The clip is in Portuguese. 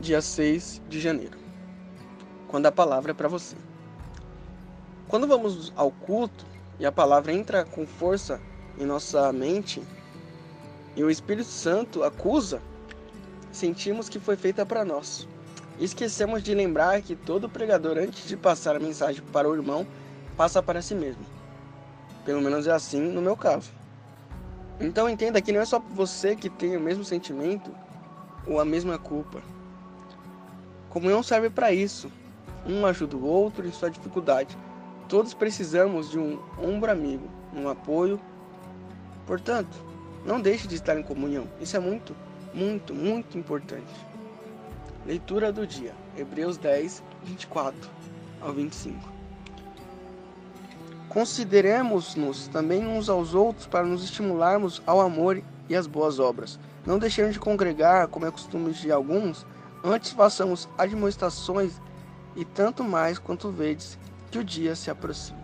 dia 6 de janeiro, quando a palavra é para você. Quando vamos ao culto e a palavra entra com força em nossa mente e o Espírito Santo acusa, sentimos que foi feita para nós. Esquecemos de lembrar que todo pregador, antes de passar a mensagem para o irmão, passa para si mesmo. Pelo menos é assim no meu caso. Então entenda que não é só você que tem o mesmo sentimento ou a mesma culpa. Comunhão serve para isso. Um ajuda o outro em sua dificuldade. Todos precisamos de um ombro amigo, um apoio. Portanto, não deixe de estar em comunhão. Isso é muito, muito, muito importante. Leitura do dia. Hebreus 10, 24 ao 25. Consideremos-nos também uns aos outros para nos estimularmos ao amor e às boas obras. Não deixemos de congregar, como é costume de alguns, antes façamos admoestações e tanto mais quanto vedes que o dia se aproxima.